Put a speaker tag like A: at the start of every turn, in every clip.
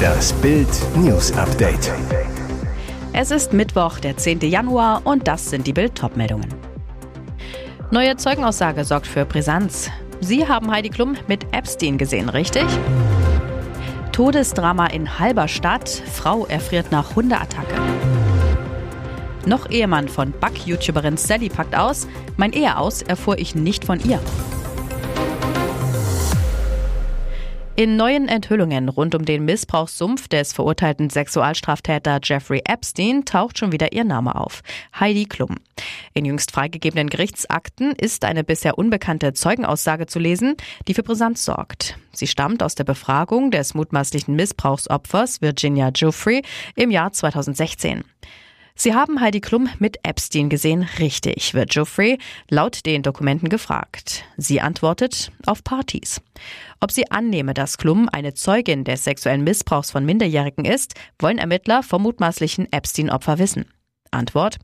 A: Das Bild News Update.
B: Es ist Mittwoch, der 10. Januar und das sind die Bild meldungen Neue Zeugenaussage sorgt für Brisanz. Sie haben Heidi Klum mit Epstein gesehen, richtig? Todesdrama in Halberstadt. Frau erfriert nach Hundeattacke. Noch Ehemann von Back-YouTuberin Sally packt aus. Mein Ehe aus erfuhr ich nicht von ihr. In neuen Enthüllungen rund um den Missbrauchssumpf des verurteilten Sexualstraftäter Jeffrey Epstein taucht schon wieder ihr Name auf. Heidi Klum. In jüngst freigegebenen Gerichtsakten ist eine bisher unbekannte Zeugenaussage zu lesen, die für Brisanz sorgt. Sie stammt aus der Befragung des mutmaßlichen Missbrauchsopfers Virginia Giuffre im Jahr 2016. Sie haben Heidi Klum mit Epstein gesehen, richtig, wird Geoffrey laut den Dokumenten gefragt. Sie antwortet auf Partys. Ob sie annehme, dass Klum eine Zeugin des sexuellen Missbrauchs von Minderjährigen ist, wollen Ermittler vom mutmaßlichen Epstein-Opfer wissen. Antwort.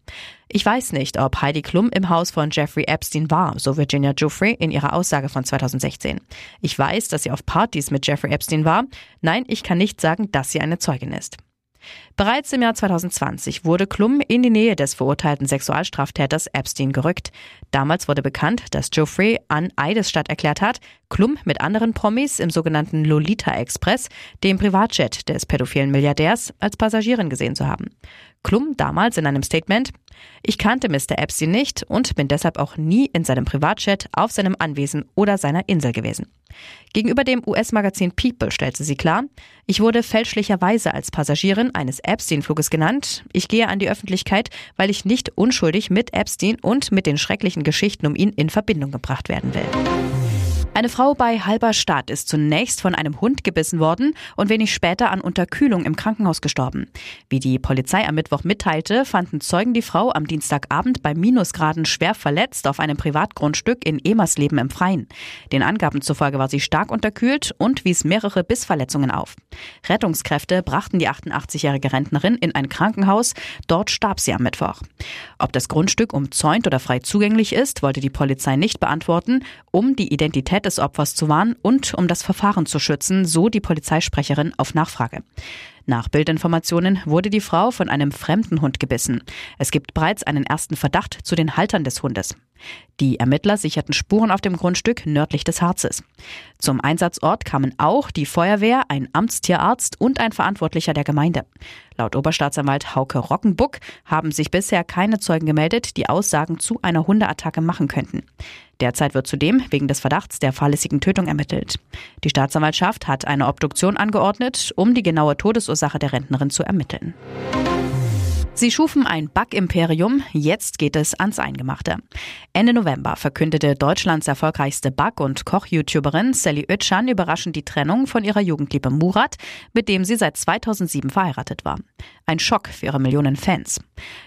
B: Ich weiß nicht, ob Heidi Klum im Haus von Jeffrey Epstein war, so Virginia Giuffre in ihrer Aussage von 2016. Ich weiß, dass sie auf Partys mit Jeffrey Epstein war. Nein, ich kann nicht sagen, dass sie eine Zeugin ist. Bereits im Jahr 2020 wurde Klum in die Nähe des verurteilten Sexualstraftäters Epstein gerückt. Damals wurde bekannt, dass Geoffrey an Eidesstadt erklärt hat, Klum mit anderen Promis im sogenannten Lolita Express, dem Privatjet des pädophilen Milliardärs, als Passagierin gesehen zu haben. Klum damals in einem Statement, ich kannte Mr. Epstein nicht und bin deshalb auch nie in seinem Privatjet, auf seinem Anwesen oder seiner Insel gewesen. Gegenüber dem US-Magazin People stellte sie klar, ich wurde fälschlicherweise als Passagierin eines Epstein-Fluges genannt. Ich gehe an die Öffentlichkeit, weil ich nicht unschuldig mit Epstein und mit den schrecklichen Geschichten um ihn in Verbindung gebracht werden will. Eine Frau bei Halberstadt ist zunächst von einem Hund gebissen worden und wenig später an Unterkühlung im Krankenhaus gestorben. Wie die Polizei am Mittwoch mitteilte, fanden Zeugen die Frau am Dienstagabend bei Minusgraden schwer verletzt auf einem Privatgrundstück in Emersleben im Freien. Den Angaben zufolge war sie stark unterkühlt und wies mehrere Bissverletzungen auf. Rettungskräfte brachten die 88-jährige Rentnerin in ein Krankenhaus. Dort starb sie am Mittwoch. Ob das Grundstück umzäunt oder frei zugänglich ist, wollte die Polizei nicht beantworten, um die Identität des Opfers zu warnen und um das Verfahren zu schützen, so die Polizeisprecherin auf Nachfrage. Nach Bildinformationen wurde die Frau von einem fremden Hund gebissen. Es gibt bereits einen ersten Verdacht zu den Haltern des Hundes. Die Ermittler sicherten Spuren auf dem Grundstück nördlich des Harzes. Zum Einsatzort kamen auch die Feuerwehr, ein Amtstierarzt und ein Verantwortlicher der Gemeinde. Laut Oberstaatsanwalt Hauke Rockenbuck haben sich bisher keine Zeugen gemeldet, die Aussagen zu einer Hundeattacke machen könnten. Derzeit wird zudem wegen des Verdachts der fahrlässigen Tötung ermittelt. Die Staatsanwaltschaft hat eine Obduktion angeordnet, um die genaue Todesursache der Rentnerin zu ermitteln. Sie schufen ein Back-Imperium, jetzt geht es ans Eingemachte. Ende November verkündete Deutschlands erfolgreichste Back- und Koch-YouTuberin Sally Özcan überraschend die Trennung von ihrer Jugendliebe Murat, mit dem sie seit 2007 verheiratet war. Ein Schock für ihre Millionen Fans.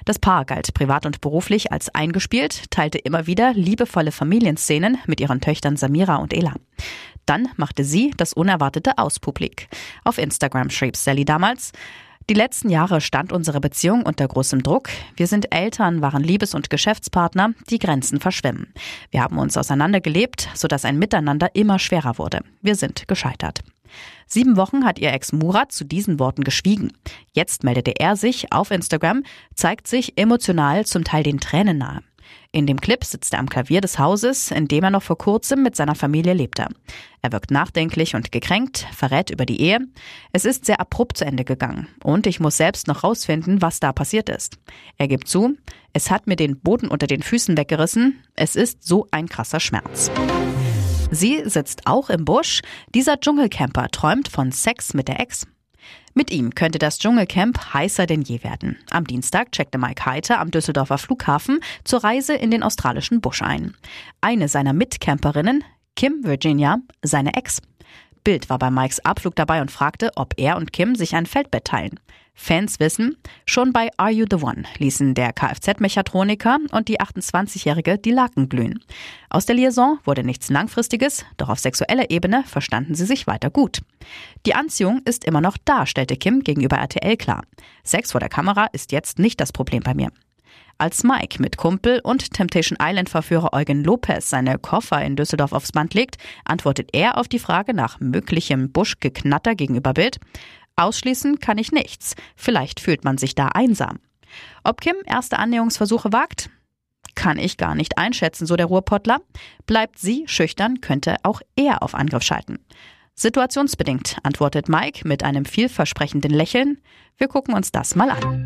B: Das Paar galt privat und beruflich als eingespielt, teilte immer wieder liebevolle Familienszenen mit ihren Töchtern Samira und Ela. Dann machte sie das Unerwartete auspublik. Auf Instagram schrieb Sally damals, die letzten Jahre stand unsere Beziehung unter großem Druck. Wir sind Eltern, waren Liebes- und Geschäftspartner, die Grenzen verschwimmen. Wir haben uns auseinandergelebt, sodass ein Miteinander immer schwerer wurde. Wir sind gescheitert. Sieben Wochen hat ihr Ex Murat zu diesen Worten geschwiegen. Jetzt meldete er sich auf Instagram, zeigt sich emotional zum Teil den Tränen nahe. In dem Clip sitzt er am Klavier des Hauses, in dem er noch vor kurzem mit seiner Familie lebte. Er wirkt nachdenklich und gekränkt, verrät über die Ehe. Es ist sehr abrupt zu Ende gegangen und ich muss selbst noch rausfinden, was da passiert ist. Er gibt zu, es hat mir den Boden unter den Füßen weggerissen. Es ist so ein krasser Schmerz. Sie sitzt auch im Busch. Dieser Dschungelcamper träumt von Sex mit der Ex. Mit ihm könnte das Dschungelcamp heißer denn je werden. Am Dienstag checkte Mike Heiter am Düsseldorfer Flughafen zur Reise in den australischen Busch ein. Eine seiner Mitcamperinnen, Kim Virginia, seine Ex. Bild war bei Mikes Abflug dabei und fragte, ob er und Kim sich ein Feldbett teilen. Fans wissen, schon bei Are You the One ließen der Kfz-Mechatroniker und die 28-Jährige die Laken glühen. Aus der Liaison wurde nichts Langfristiges, doch auf sexueller Ebene verstanden sie sich weiter gut. Die Anziehung ist immer noch da, stellte Kim gegenüber RTL klar. Sex vor der Kamera ist jetzt nicht das Problem bei mir. Als Mike mit Kumpel und Temptation Island-Verführer Eugen Lopez seine Koffer in Düsseldorf aufs Band legt, antwortet er auf die Frage nach möglichem Buschgeknatter gegenüber Bild. Ausschließen kann ich nichts. Vielleicht fühlt man sich da einsam. Ob Kim erste Annäherungsversuche wagt? Kann ich gar nicht einschätzen, so der Ruhrpottler. Bleibt sie schüchtern, könnte auch er auf Angriff schalten. Situationsbedingt, antwortet Mike mit einem vielversprechenden Lächeln. Wir gucken uns das mal an.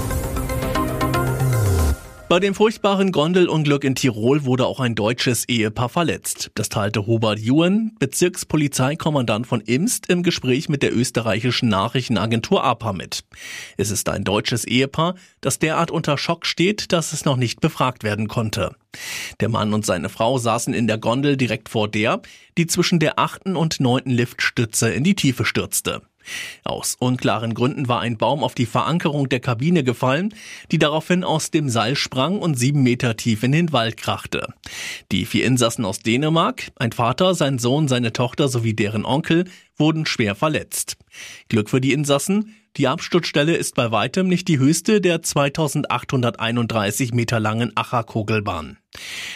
C: Bei dem furchtbaren Gondelunglück in Tirol wurde auch ein deutsches Ehepaar verletzt. Das teilte Hubert Juhen, Bezirkspolizeikommandant von Imst, im Gespräch mit der österreichischen Nachrichtenagentur APA mit. Es ist ein deutsches Ehepaar, das derart unter Schock steht, dass es noch nicht befragt werden konnte. Der Mann und seine Frau saßen in der Gondel direkt vor der, die zwischen der achten und neunten Liftstütze in die Tiefe stürzte. Aus unklaren Gründen war ein Baum auf die Verankerung der Kabine gefallen, die daraufhin aus dem Seil sprang und sieben Meter tief in den Wald krachte. Die vier Insassen aus Dänemark, ein Vater, sein Sohn, seine Tochter sowie deren Onkel, wurden schwer verletzt. Glück für die Insassen, die Absturzstelle ist bei weitem nicht die höchste der 2831 Meter langen Acher-Kogelbahn.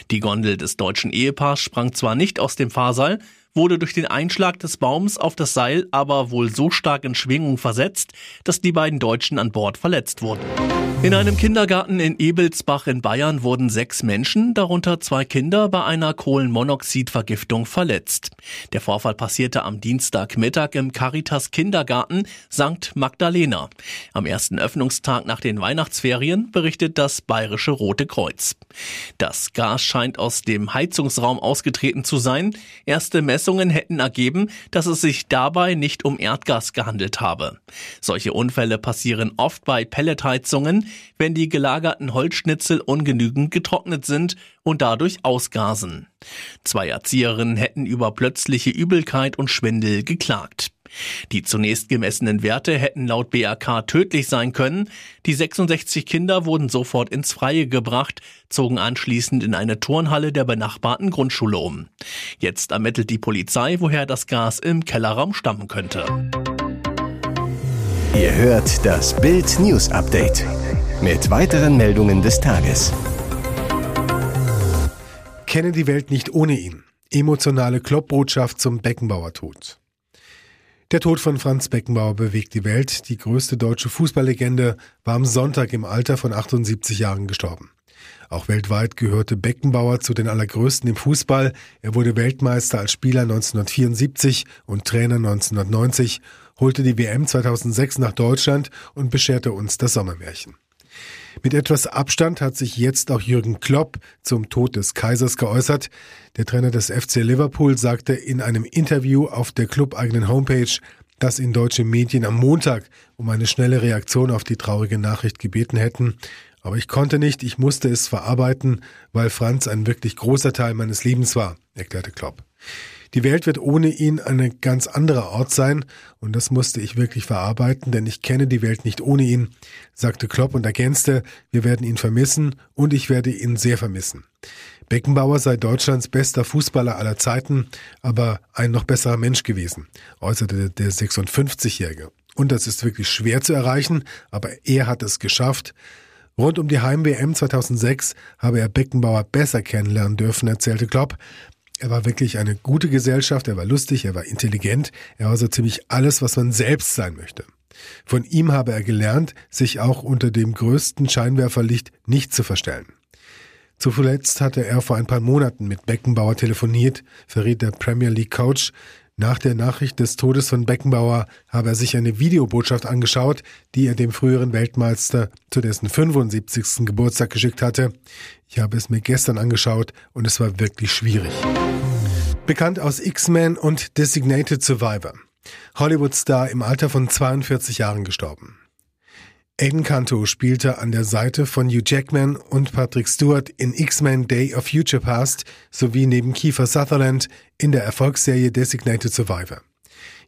C: Die Gondel des deutschen Ehepaars sprang zwar nicht aus dem Fahrseil, wurde durch den Einschlag des Baums auf das Seil aber wohl so stark in Schwingung versetzt, dass die beiden Deutschen an Bord verletzt wurden. In einem Kindergarten in Ebelsbach in Bayern wurden sechs Menschen, darunter zwei Kinder, bei einer Kohlenmonoxidvergiftung verletzt. Der Vorfall passierte am Dienstagmittag im Caritas Kindergarten St. Magdalena. Am ersten Öffnungstag nach den Weihnachtsferien berichtet das Bayerische Rote Kreuz. Das Gas scheint aus dem Heizungsraum ausgetreten zu sein. Erste Messungen Messungen hätten ergeben, dass es sich dabei nicht um Erdgas gehandelt habe. Solche Unfälle passieren oft bei Pelletheizungen, wenn die gelagerten Holzschnitzel ungenügend getrocknet sind und dadurch ausgasen. Zwei Erzieherinnen hätten über plötzliche Übelkeit und Schwindel geklagt. Die zunächst gemessenen Werte hätten laut BRK tödlich sein können. Die 66 Kinder wurden sofort ins Freie gebracht, zogen anschließend in eine Turnhalle der benachbarten Grundschule um. Jetzt ermittelt die Polizei, woher das Gas im Kellerraum stammen könnte.
A: Ihr hört das Bild News Update mit weiteren Meldungen des Tages.
D: Kenne die Welt nicht ohne ihn. Emotionale Kloppbotschaft zum Beckenbauer-Tod. Der Tod von Franz Beckenbauer bewegt die Welt. Die größte deutsche Fußballlegende war am Sonntag im Alter von 78 Jahren gestorben. Auch weltweit gehörte Beckenbauer zu den allergrößten im Fußball. Er wurde Weltmeister als Spieler 1974 und Trainer 1990, holte die WM 2006 nach Deutschland und bescherte uns das Sommermärchen. Mit etwas Abstand hat sich jetzt auch Jürgen Klopp zum Tod des Kaisers geäußert. Der Trainer des FC Liverpool sagte in einem Interview auf der clubeigenen Homepage, dass ihn deutsche Medien am Montag um eine schnelle Reaktion auf die traurige Nachricht gebeten hätten. Aber ich konnte nicht, ich musste es verarbeiten, weil Franz ein wirklich großer Teil meines Lebens war, erklärte Klopp. Die Welt wird ohne ihn eine ganz andere Ort sein und das musste ich wirklich verarbeiten, denn ich kenne die Welt nicht ohne ihn, sagte Klopp und ergänzte, wir werden ihn vermissen und ich werde ihn sehr vermissen. Beckenbauer sei Deutschlands bester Fußballer aller Zeiten, aber ein noch besserer Mensch gewesen, äußerte der 56-Jährige. Und das ist wirklich schwer zu erreichen, aber er hat es geschafft. Rund um die Heim-WM 2006 habe er Beckenbauer besser kennenlernen dürfen, erzählte Klopp. Er war wirklich eine gute Gesellschaft, er war lustig, er war intelligent, er war so ziemlich alles, was man selbst sein möchte. Von ihm habe er gelernt, sich auch unter dem größten Scheinwerferlicht nicht zu verstellen. Zuletzt hatte er vor ein paar Monaten mit Beckenbauer telefoniert, verriet der Premier League Coach, nach der Nachricht des Todes von Beckenbauer habe er sich eine Videobotschaft angeschaut, die er dem früheren Weltmeister zu dessen 75. Geburtstag geschickt hatte. Ich habe es mir gestern angeschaut und es war wirklich schwierig. Bekannt aus X-Men und Designated Survivor. Hollywood-Star im Alter von 42 Jahren gestorben. Aiden Canto spielte an der Seite von Hugh Jackman und Patrick Stewart in X-Men Day of Future Past sowie neben Kiefer Sutherland in der Erfolgsserie Designated Survivor.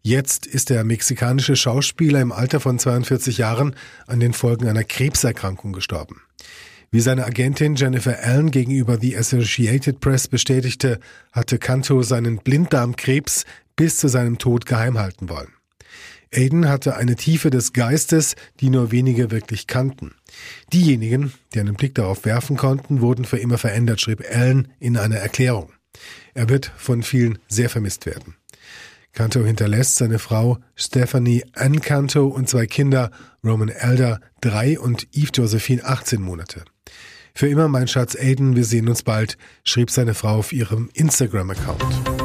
D: Jetzt ist der mexikanische Schauspieler im Alter von 42 Jahren an den Folgen einer Krebserkrankung gestorben. Wie seine Agentin Jennifer Allen gegenüber The Associated Press bestätigte, hatte Canto seinen Blinddarmkrebs bis zu seinem Tod geheim halten wollen. Aiden hatte eine Tiefe des Geistes, die nur wenige wirklich kannten. Diejenigen, die einen Blick darauf werfen konnten, wurden für immer verändert, schrieb Allen in einer Erklärung. Er wird von vielen sehr vermisst werden. Canto hinterlässt seine Frau Stephanie Ann Canto und zwei Kinder, Roman Elder drei und Eve Josephine 18 Monate. Für immer mein Schatz Aiden, wir sehen uns bald, schrieb seine Frau auf ihrem Instagram-Account.